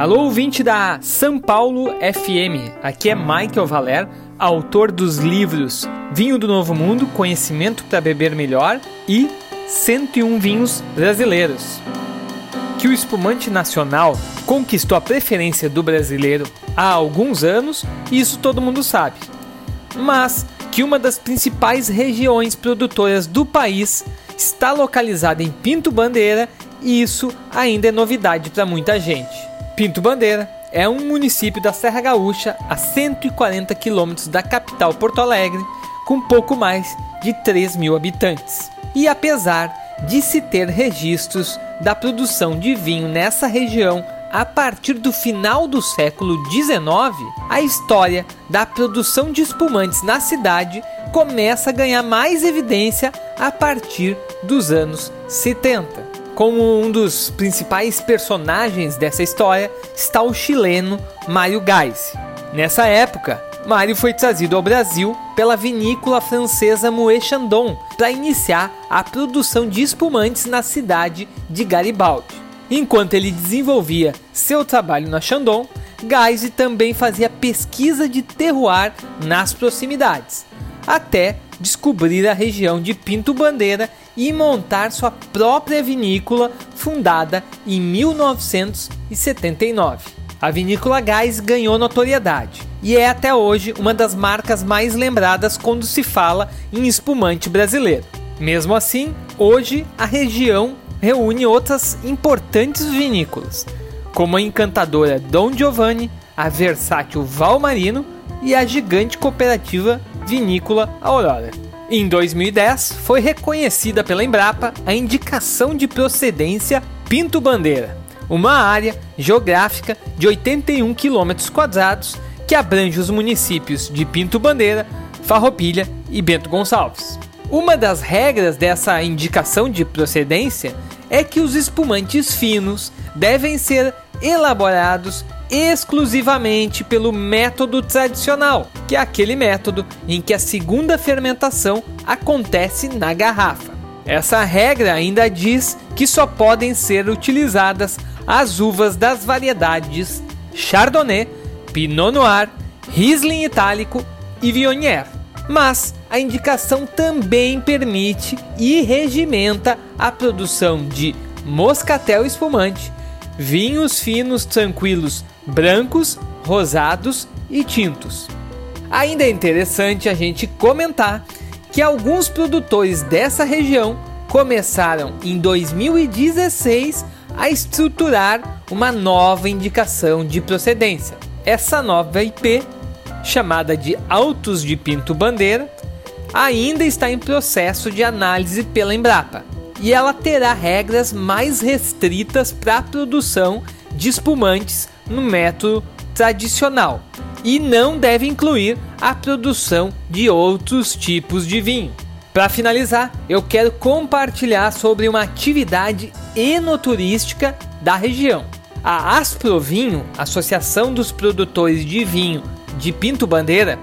Alô, ouvinte da São Paulo FM. Aqui é Michael Valer, autor dos livros Vinho do Novo Mundo, Conhecimento para Beber Melhor e 101 Vinhos Brasileiros. Que o espumante nacional conquistou a preferência do brasileiro há alguns anos, isso todo mundo sabe. Mas que uma das principais regiões produtoras do país está localizada em Pinto Bandeira, e isso ainda é novidade para muita gente. Pinto Bandeira é um município da Serra Gaúcha a 140 quilômetros da capital Porto Alegre, com pouco mais de 3 mil habitantes. E apesar de se ter registros da produção de vinho nessa região a partir do final do século XIX, a história da produção de espumantes na cidade começa a ganhar mais evidência a partir dos anos 70. Como um dos principais personagens dessa história está o chileno Mário Gais. Nessa época, Mário foi trazido ao Brasil pela vinícola francesa Moët Chandon para iniciar a produção de espumantes na cidade de Garibaldi. Enquanto ele desenvolvia seu trabalho na Chandon, Geise também fazia pesquisa de terroir nas proximidades, até descobrir a região de Pinto Bandeira e montar sua própria vinícola fundada em 1979. A vinícola Gás ganhou notoriedade e é até hoje uma das marcas mais lembradas quando se fala em espumante brasileiro. Mesmo assim, hoje a região reúne outras importantes vinícolas, como a encantadora Dom Giovanni, a versátil Valmarino e a gigante cooperativa Vinícola Aurora. Em 2010, foi reconhecida pela Embrapa a indicação de procedência Pinto Bandeira, uma área geográfica de 81 km que abrange os municípios de Pinto Bandeira, Farroupilha e Bento Gonçalves. Uma das regras dessa indicação de procedência é que os espumantes finos devem ser elaborados exclusivamente pelo método tradicional, que é aquele método em que a segunda fermentação acontece na garrafa. Essa regra ainda diz que só podem ser utilizadas as uvas das variedades Chardonnay, Pinot Noir, Riesling Itálico e Viognier. Mas a indicação também permite e regimenta a produção de moscatel espumante, vinhos finos tranquilos brancos, rosados e tintos. Ainda é interessante a gente comentar que alguns produtores dessa região começaram em 2016 a estruturar uma nova indicação de procedência. Essa nova IP, chamada de Autos de Pinto Bandeira, ainda está em processo de análise pela Embrapa e ela terá regras mais restritas para a produção de espumantes no método tradicional e não deve incluir a produção de outros tipos de vinho. Para finalizar, eu quero compartilhar sobre uma atividade enoturística da região. A Asprovinho, Associação dos Produtores de Vinho de Pinto Bandeira,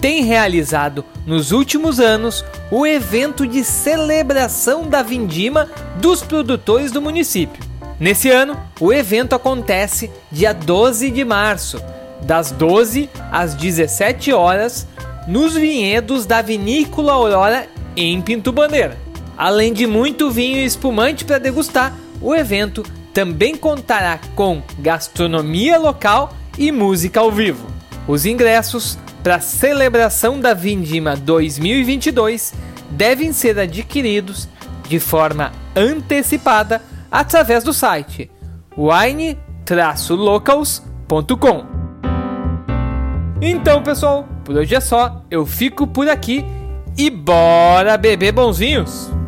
tem realizado nos últimos anos o evento de celebração da vindima dos produtores do município. Nesse ano, o evento acontece dia 12 de março, das 12 às 17 horas, nos vinhedos da Vinícola Aurora em Pinto Bandeira. Além de muito vinho e espumante para degustar, o evento também contará com gastronomia local e música ao vivo. Os ingressos para a celebração da Vindima 2022 devem ser adquiridos de forma antecipada através do site wine-locals.com. Então, pessoal, por hoje é só. Eu fico por aqui e bora beber bonzinhos!